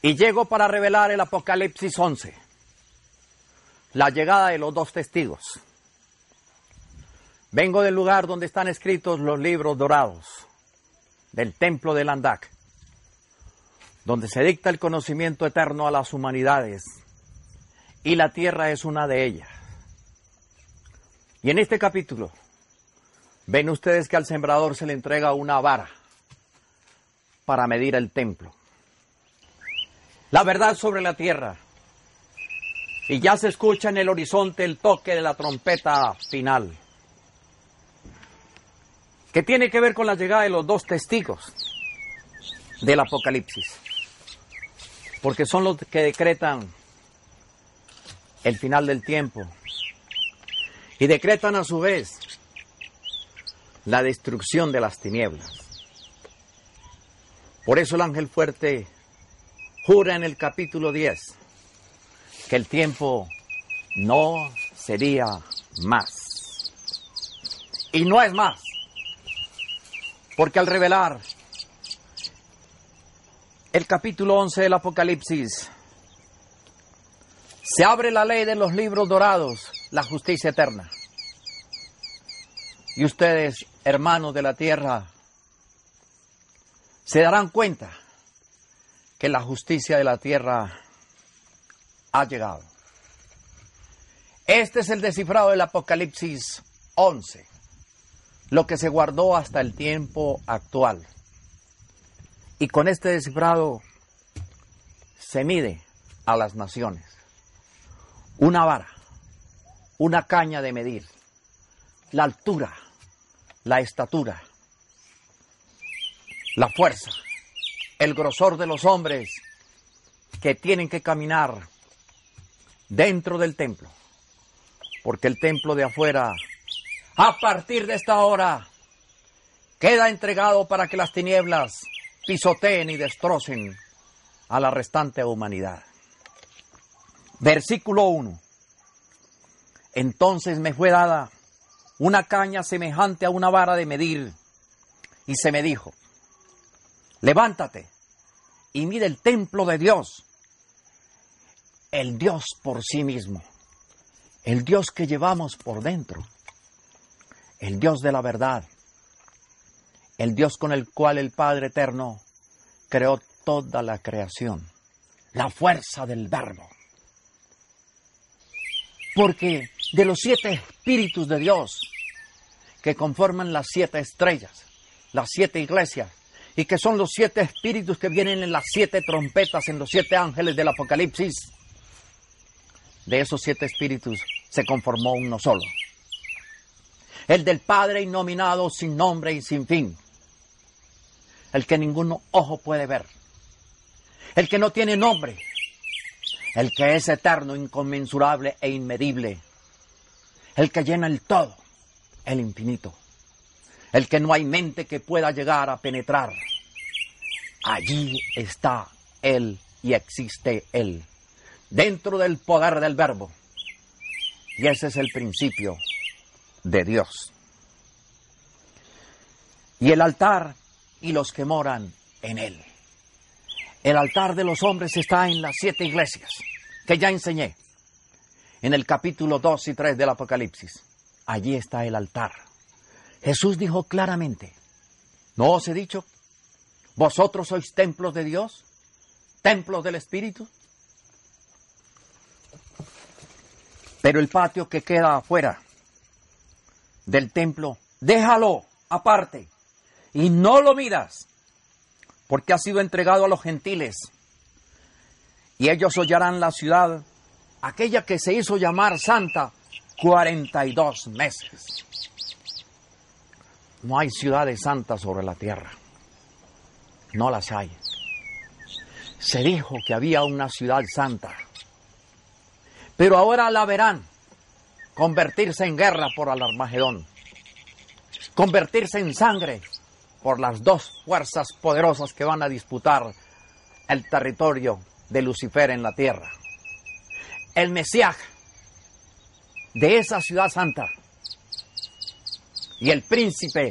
Y llego para revelar el Apocalipsis 11, la llegada de los dos testigos. Vengo del lugar donde están escritos los libros dorados del templo de Landak, donde se dicta el conocimiento eterno a las humanidades, y la tierra es una de ellas. Y en este capítulo, ven ustedes que al sembrador se le entrega una vara para medir el templo la verdad sobre la tierra. Y ya se escucha en el horizonte el toque de la trompeta final, que tiene que ver con la llegada de los dos testigos del Apocalipsis, porque son los que decretan el final del tiempo y decretan a su vez la destrucción de las tinieblas. Por eso el ángel fuerte jura en el capítulo 10 que el tiempo no sería más. Y no es más. Porque al revelar el capítulo 11 del Apocalipsis, se abre la ley de los libros dorados, la justicia eterna. Y ustedes, hermanos de la tierra, se darán cuenta que la justicia de la tierra ha llegado. Este es el descifrado del Apocalipsis 11, lo que se guardó hasta el tiempo actual. Y con este descifrado se mide a las naciones. Una vara, una caña de medir, la altura, la estatura, la fuerza el grosor de los hombres que tienen que caminar dentro del templo. Porque el templo de afuera, a partir de esta hora, queda entregado para que las tinieblas pisoteen y destrocen a la restante humanidad. Versículo 1. Entonces me fue dada una caña semejante a una vara de medir, y se me dijo, levántate y mide el templo de Dios, el Dios por sí mismo, el Dios que llevamos por dentro, el Dios de la verdad, el Dios con el cual el Padre Eterno creó toda la creación, la fuerza del verbo. Porque de los siete espíritus de Dios que conforman las siete estrellas, las siete iglesias, y que son los siete espíritus que vienen en las siete trompetas, en los siete ángeles del Apocalipsis. De esos siete espíritus se conformó uno solo. El del Padre innominado sin nombre y sin fin. El que ningún ojo puede ver. El que no tiene nombre. El que es eterno, inconmensurable e inmedible. El que llena el todo, el infinito el que no hay mente que pueda llegar a penetrar. Allí está Él y existe Él, dentro del poder del verbo. Y ese es el principio de Dios. Y el altar y los que moran en Él. El altar de los hombres está en las siete iglesias que ya enseñé en el capítulo 2 y 3 del Apocalipsis. Allí está el altar Jesús dijo claramente, ¿no os he dicho? ¿Vosotros sois templos de Dios? ¿Templos del Espíritu? Pero el patio que queda afuera del templo, déjalo aparte y no lo miras, porque ha sido entregado a los gentiles. Y ellos hollarán la ciudad, aquella que se hizo llamar santa, 42 meses. No hay ciudades santas sobre la tierra. No las hay. Se dijo que había una ciudad santa, pero ahora la verán convertirse en guerra por el Armagedón, convertirse en sangre por las dos fuerzas poderosas que van a disputar el territorio de Lucifer en la tierra. El Mesías de esa ciudad santa y el príncipe,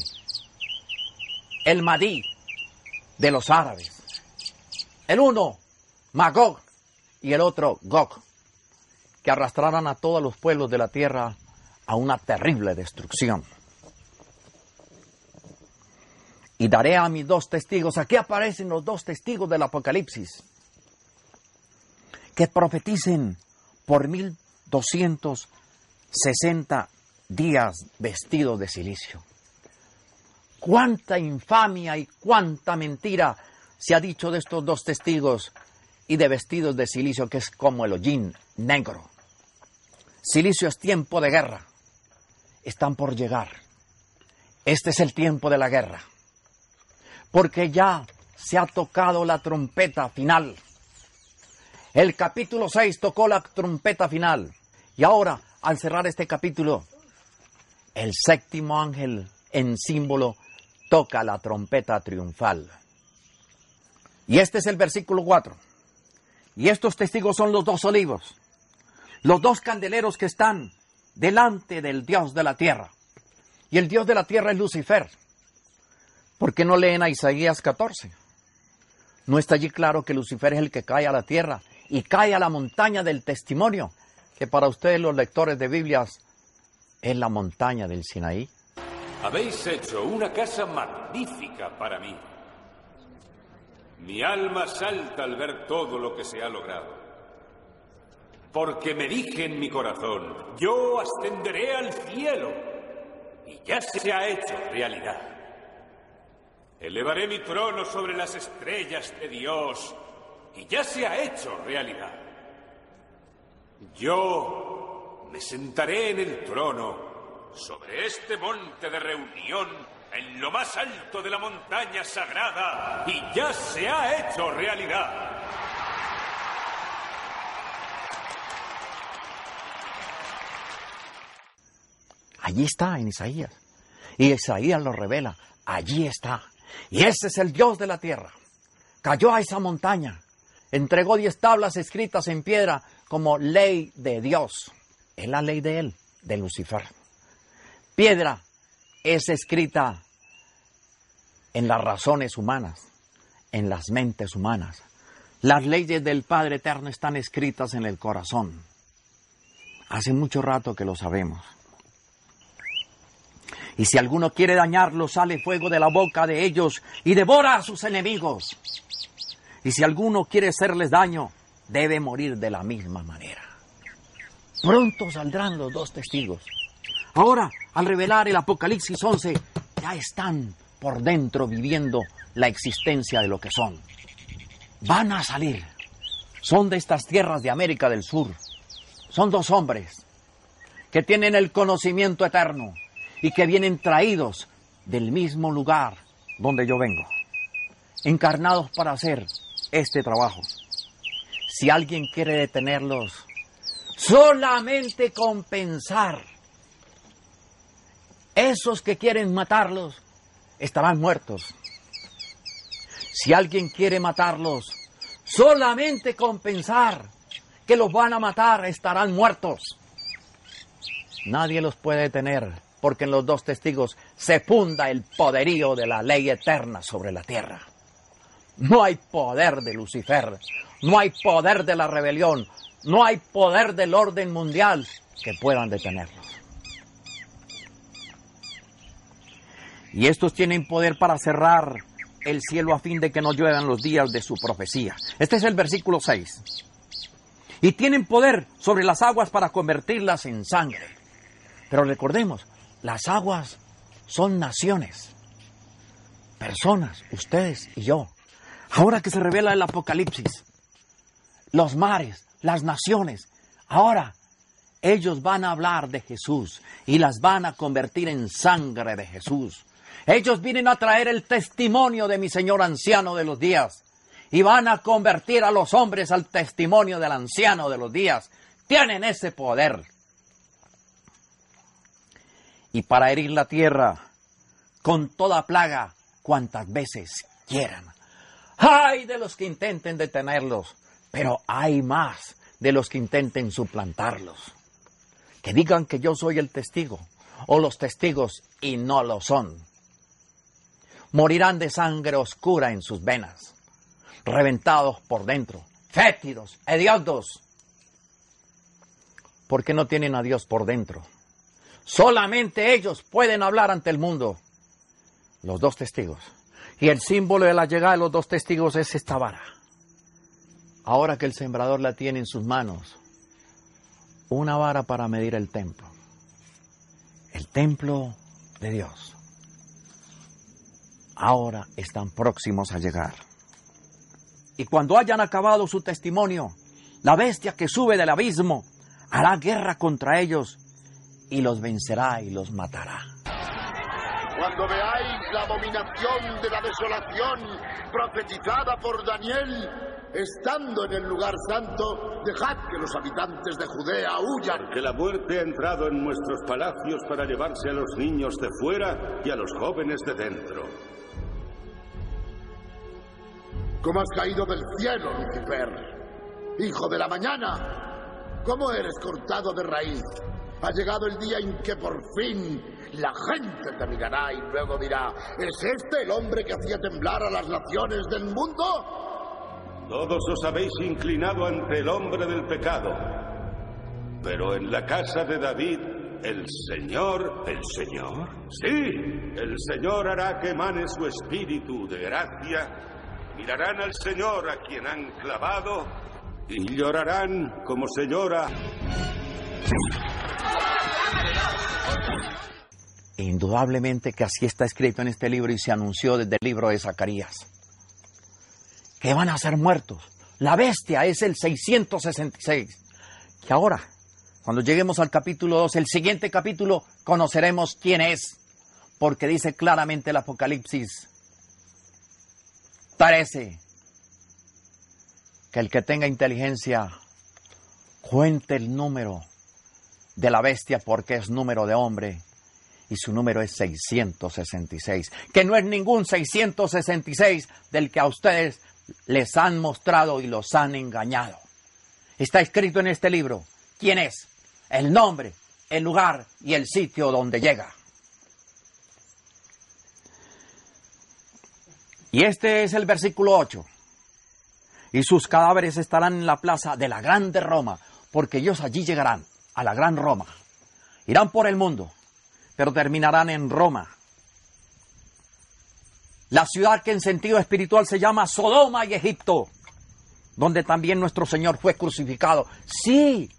el Madí de los árabes. El uno, Magog, y el otro, Gog, que arrastrarán a todos los pueblos de la tierra a una terrible destrucción. Y daré a mis dos testigos, aquí aparecen los dos testigos del Apocalipsis, que profeticen por 1260 días vestidos de silicio. Cuánta infamia y cuánta mentira se ha dicho de estos dos testigos y de vestidos de silicio, que es como el hollín negro. Silicio es tiempo de guerra. Están por llegar. Este es el tiempo de la guerra. Porque ya se ha tocado la trompeta final. El capítulo 6 tocó la trompeta final. Y ahora, al cerrar este capítulo, el séptimo ángel en símbolo toca la trompeta triunfal. Y este es el versículo 4. Y estos testigos son los dos olivos, los dos candeleros que están delante del Dios de la tierra. Y el Dios de la tierra es Lucifer. ¿Por qué no leen a Isaías 14? ¿No está allí claro que Lucifer es el que cae a la tierra y cae a la montaña del testimonio? Que para ustedes los lectores de Biblias es la montaña del Sinaí. Habéis hecho una casa magnífica para mí. Mi alma salta al ver todo lo que se ha logrado. Porque me dije en mi corazón, yo ascenderé al cielo. Y ya se ha hecho realidad. Elevaré mi trono sobre las estrellas de Dios. Y ya se ha hecho realidad. Yo me sentaré en el trono sobre este monte de reunión en lo más alto de la montaña sagrada y ya se ha hecho realidad. Allí está en Isaías. Y Isaías lo revela. Allí está. Y ese es el Dios de la tierra. Cayó a esa montaña. Entregó diez tablas escritas en piedra como ley de Dios. Es la ley de él, de Lucifer. Piedra es escrita en las razones humanas, en las mentes humanas. Las leyes del Padre Eterno están escritas en el corazón. Hace mucho rato que lo sabemos. Y si alguno quiere dañarlo, sale fuego de la boca de ellos y devora a sus enemigos. Y si alguno quiere hacerles daño, debe morir de la misma manera. Pronto saldrán los dos testigos. Ahora, al revelar el Apocalipsis 11, ya están por dentro viviendo la existencia de lo que son. Van a salir. Son de estas tierras de América del Sur. Son dos hombres que tienen el conocimiento eterno y que vienen traídos del mismo lugar donde yo vengo, encarnados para hacer este trabajo. Si alguien quiere detenerlos, solamente con pensar, esos que quieren matarlos estarán muertos. Si alguien quiere matarlos, solamente con pensar que los van a matar estarán muertos. Nadie los puede detener porque en los dos testigos se funda el poderío de la ley eterna sobre la tierra. No hay poder de Lucifer, no hay poder de la rebelión, no hay poder del orden mundial que puedan detenerlos. Y estos tienen poder para cerrar el cielo a fin de que no lluevan los días de su profecía. Este es el versículo 6. Y tienen poder sobre las aguas para convertirlas en sangre. Pero recordemos, las aguas son naciones, personas, ustedes y yo. Ahora que se revela el Apocalipsis, los mares, las naciones, ahora ellos van a hablar de Jesús y las van a convertir en sangre de Jesús. Ellos vienen a traer el testimonio de mi Señor anciano de los días y van a convertir a los hombres al testimonio del anciano de los días. Tienen ese poder. Y para herir la tierra con toda plaga cuantas veces quieran. Hay de los que intenten detenerlos, pero hay más de los que intenten suplantarlos. Que digan que yo soy el testigo, o los testigos y no lo son. Morirán de sangre oscura en sus venas, reventados por dentro, fétidos, hediondos, porque no tienen a Dios por dentro. Solamente ellos pueden hablar ante el mundo. Los dos testigos. Y el símbolo de la llegada de los dos testigos es esta vara. Ahora que el sembrador la tiene en sus manos, una vara para medir el templo. El templo de Dios. Ahora están próximos a llegar. Y cuando hayan acabado su testimonio, la bestia que sube del abismo hará guerra contra ellos y los vencerá y los matará. Cuando veáis la abominación de la desolación profetizada por Daniel, estando en el lugar santo, dejad que los habitantes de Judea huyan. Que la muerte ha entrado en nuestros palacios para llevarse a los niños de fuera y a los jóvenes de dentro. ¿Cómo has caído del cielo, Lucifer? Hijo de la mañana, ¿cómo eres cortado de raíz? Ha llegado el día en que por fin la gente te mirará y luego dirá, ¿es este el hombre que hacía temblar a las naciones del mundo? Todos os habéis inclinado ante el hombre del pecado. Pero en la casa de David, el Señor, el Señor, sí, el Señor hará que emane su espíritu de gracia. Mirarán al Señor a quien han clavado y llorarán como se Indudablemente que así está escrito en este libro y se anunció desde el libro de Zacarías. Que van a ser muertos. La bestia es el 666. Que ahora, cuando lleguemos al capítulo 2, el siguiente capítulo, conoceremos quién es. Porque dice claramente el Apocalipsis 13 que el que tenga inteligencia cuente el número de la bestia porque es número de hombre y su número es 666, que no es ningún 666 del que a ustedes les han mostrado y los han engañado. Está escrito en este libro quién es, el nombre, el lugar y el sitio donde llega. Y este es el versículo 8. Y sus cadáveres estarán en la plaza de la grande Roma, porque ellos allí llegarán a la gran Roma. Irán por el mundo pero terminarán en Roma. La ciudad que en sentido espiritual se llama Sodoma y Egipto, donde también nuestro Señor fue crucificado. Sí,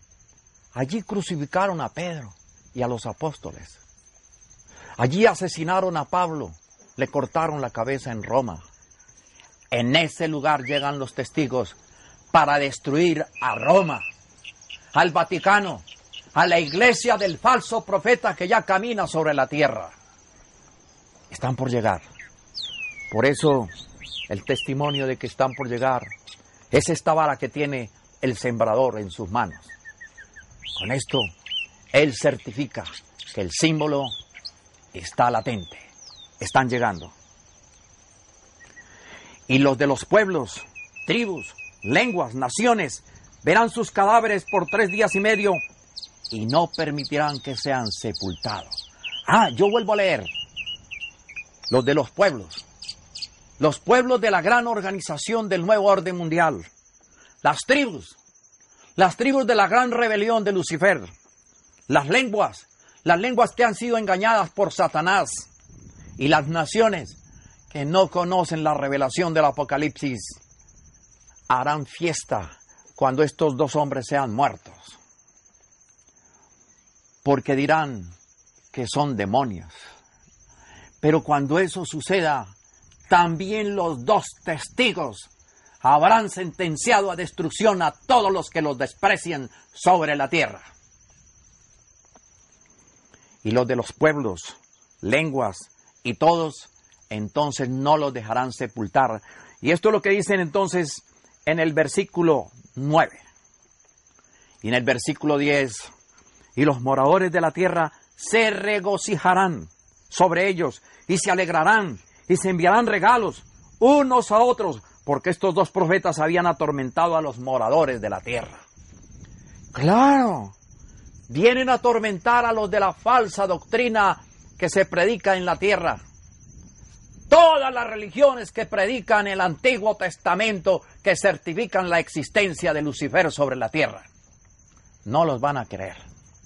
allí crucificaron a Pedro y a los apóstoles. Allí asesinaron a Pablo, le cortaron la cabeza en Roma. En ese lugar llegan los testigos para destruir a Roma, al Vaticano, a la iglesia del falso profeta que ya camina sobre la tierra. Están por llegar. Por eso el testimonio de que están por llegar es esta vara que tiene el sembrador en sus manos. Con esto, él certifica que el símbolo está latente. Están llegando. Y los de los pueblos, tribus, lenguas, naciones, verán sus cadáveres por tres días y medio y no permitirán que sean sepultados. Ah, yo vuelvo a leer. Los de los pueblos. Los pueblos de la gran organización del nuevo orden mundial. Las tribus. Las tribus de la gran rebelión de Lucifer. Las lenguas. Las lenguas que han sido engañadas por Satanás. Y las naciones que no conocen la revelación del Apocalipsis harán fiesta cuando estos dos hombres sean muertos porque dirán que son demonios. Pero cuando eso suceda, también los dos testigos habrán sentenciado a destrucción a todos los que los desprecien sobre la tierra. Y los de los pueblos, lenguas y todos, entonces no los dejarán sepultar Y esto es lo que dicen entonces en el versículo 9. Y en el versículo 10, y los moradores de la tierra se regocijarán sobre ellos y se alegrarán y se enviarán regalos unos a otros, porque estos dos profetas habían atormentado a los moradores de la tierra. Claro, vienen a atormentar a los de la falsa doctrina que se predica en la tierra. Todas las religiones que predican el Antiguo Testamento, que certifican la existencia de Lucifer sobre la tierra, no los van a creer.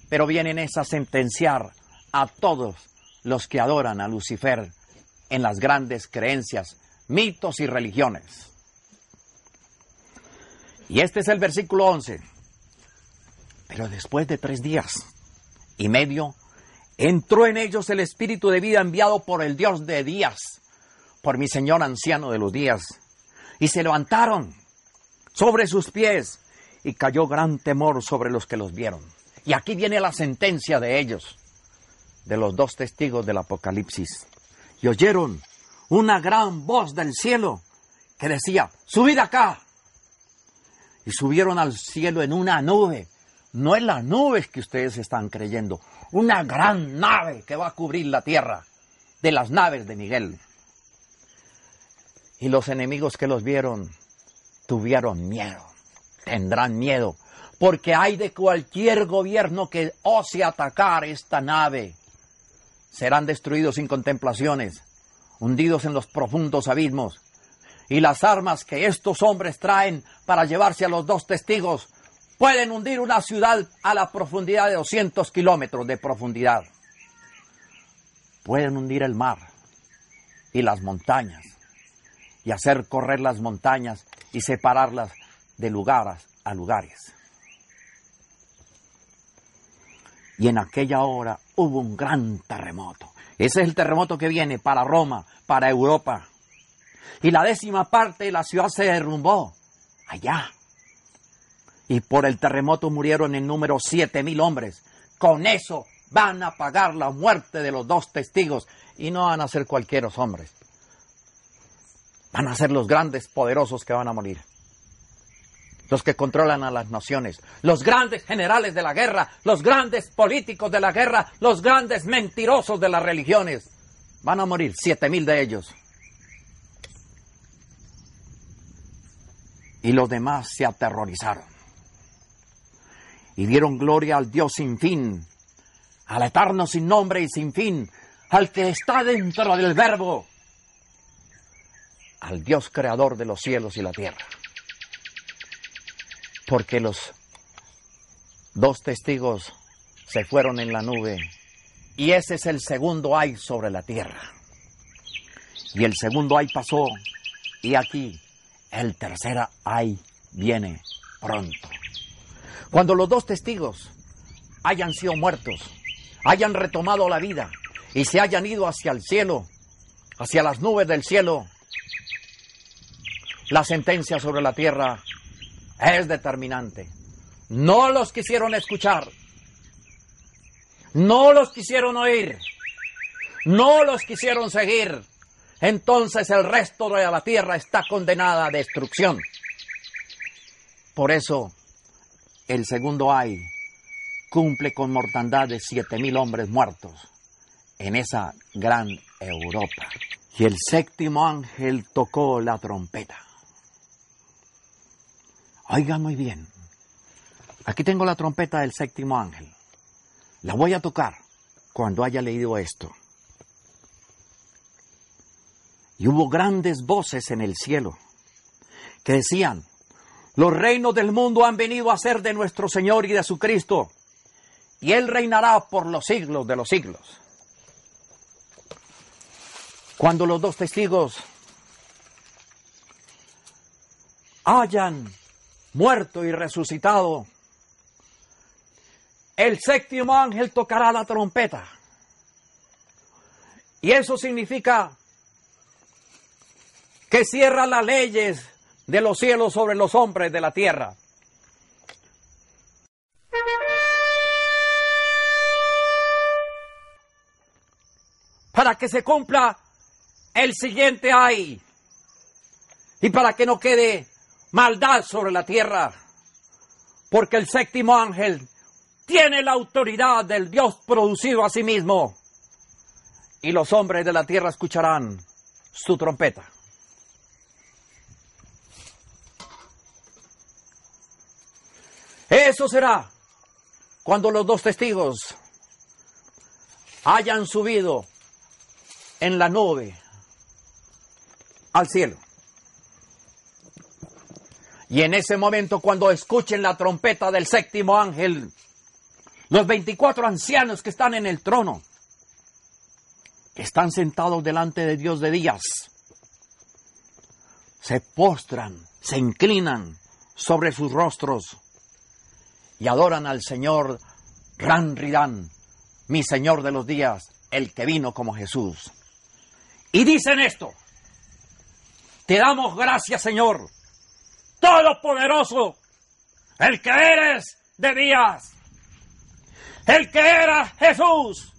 Pero vienen es a sentenciar a todos los que adoran a Lucifer en las grandes creencias, mitos y religiones. Y este es el versículo 11. Pero después de tres días y medio, entró en ellos el espíritu de vida enviado por el Dios de días, por mi Señor anciano de los días. Y se levantaron sobre sus pies y cayó gran temor sobre los que los vieron. Y aquí viene la sentencia de ellos, de los dos testigos del Apocalipsis. Y oyeron una gran voz del cielo que decía, subid acá. Y subieron al cielo en una nube. No es la nube que ustedes están creyendo, una gran nave que va a cubrir la tierra, de las naves de Miguel. Y los enemigos que los vieron tuvieron miedo, tendrán miedo, porque hay de cualquier gobierno que ose atacar esta nave. Serán destruidos sin contemplaciones, hundidos en los profundos abismos. Y las armas que estos hombres traen para llevarse a los dos testigos pueden hundir una ciudad a la profundidad de 200 kilómetros de profundidad. Pueden hundir el mar y las montañas y hacer correr las montañas y separarlas de lugares a lugares. Y en aquella hora hubo un gran terremoto. Ese es el terremoto que viene para Roma, para Europa. Y la décima parte de la ciudad se derrumbó allá. Y por el terremoto murieron en número siete mil hombres. Con eso van a pagar la muerte de los dos testigos. Y no van a ser cualquiera hombres. Van a ser los grandes poderosos que van a morir. Los que controlan a las naciones, los grandes generales de la guerra, los grandes políticos de la guerra, los grandes mentirosos de las religiones. Van a morir siete mil de ellos. Y los demás se aterrorizaron. Y dieron gloria al Dios sin fin, al eterno sin nombre y sin fin, al que está dentro del verbo al Dios creador de los cielos y la tierra. Porque los dos testigos se fueron en la nube y ese es el segundo ay sobre la tierra. Y el segundo ay pasó y aquí el tercer ay viene pronto. Cuando los dos testigos hayan sido muertos, hayan retomado la vida y se hayan ido hacia el cielo, hacia las nubes del cielo, la sentencia sobre la tierra es determinante. No los quisieron escuchar. No los quisieron oír. No los quisieron seguir. Entonces el resto de la tierra está condenada a destrucción. Por eso el segundo ay cumple con mortandad de siete mil hombres muertos en esa gran Europa. Y el séptimo ángel tocó la trompeta. Oigan muy bien. Aquí tengo la trompeta del séptimo ángel. La voy a tocar cuando haya leído esto. Y hubo grandes voces en el cielo que decían, los reinos del mundo han venido a ser de nuestro Señor y de su Cristo, y Él reinará por los siglos de los siglos. Cuando los dos testigos hayan muerto y resucitado, el séptimo ángel tocará la trompeta. Y eso significa que cierra las leyes de los cielos sobre los hombres de la tierra. Para que se cumpla el siguiente ay. y para que no quede maldad sobre la tierra, porque el séptimo ángel tiene la autoridad del Dios producido a sí mismo, y los hombres de la tierra escucharán su trompeta. Eso será cuando los dos testigos hayan subido en la nube al cielo. Y en ese momento, cuando escuchen la trompeta del séptimo ángel, los 24 ancianos que están en el trono, que están sentados delante de Dios de días, se postran, se inclinan sobre sus rostros y adoran al Señor Ran Ridán, mi Señor de los días, el que vino como Jesús. Y dicen esto, te damos gracias Señor, Todopoderoso, el que eres de días, el que era Jesús,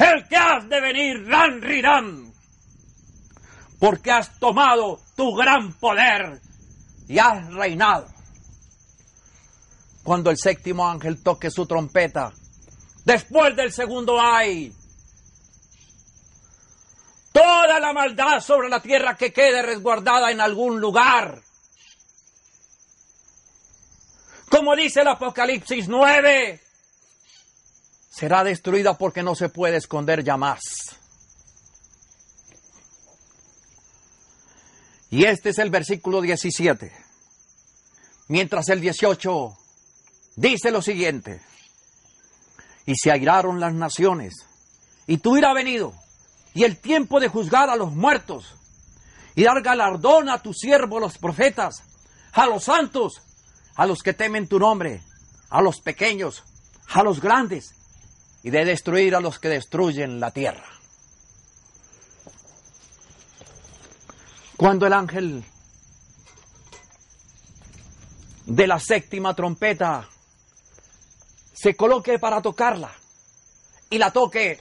el que has de venir Ran Ridán, porque has tomado tu gran poder y has reinado cuando el séptimo ángel toque su trompeta. Después del segundo ay. Toda la maldad sobre la tierra que quede resguardada en algún lugar. Como dice el Apocalipsis 9, será destruida porque no se puede esconder ya más. Y este es el versículo 17. Mientras el 18 dice lo siguiente, y se airaron las naciones, y tú irás venido, y el tiempo de juzgar a los muertos, y dar galardón a tus siervos los profetas, a los santos, a los que temen tu nombre, a los pequeños, a los grandes, y de destruir a los que destruyen la tierra. Cuando el ángel de la séptima trompeta se coloque para tocarla y la toque.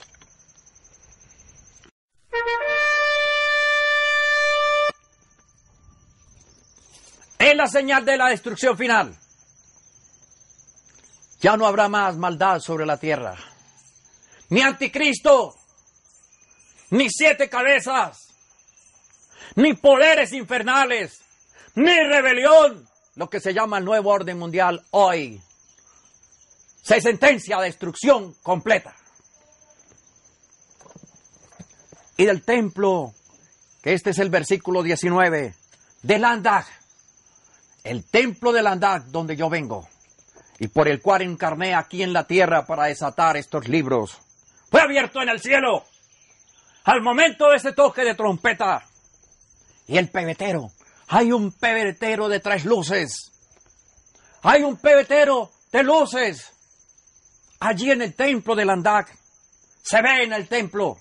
Es la señal de la destrucción final. Ya no habrá más maldad sobre la tierra. Ni anticristo, ni siete cabezas, ni poderes infernales, ni rebelión, lo que se llama el nuevo orden mundial hoy se sentencia a destrucción completa. Y del templo, que este es el versículo 19, de Landag, el templo de Landag donde yo vengo, y por el cual encarné aquí en la tierra para desatar estos libros, fue abierto en el cielo al momento de ese toque de trompeta. Y el pebetero, hay un pebetero de tres luces, hay un pebetero de luces allí en el templo de Landak. Se ve en el templo.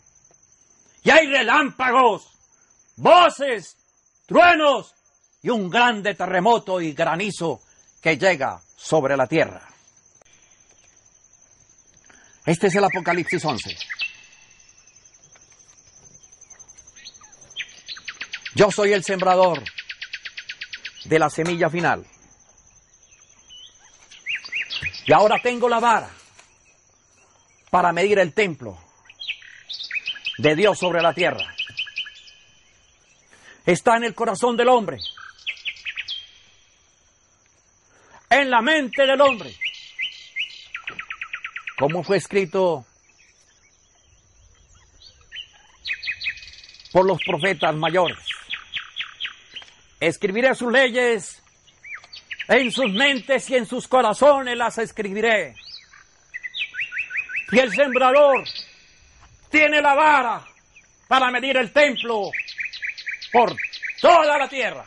Y hay relámpagos, voces, truenos y un grande terremoto y granizo que llega sobre la tierra. Este es el Apocalipsis 11. Yo soy el sembrador de la semilla final. Y ahora tengo la vara para medir el templo de Dios sobre la tierra. Está en el corazón del hombre, en la mente del hombre, como fue escrito por los profetas mayores. Escribiré sus leyes en sus mentes y en sus corazones las escribiré. Y el sembrador tiene la vara para medir el templo por toda la tierra.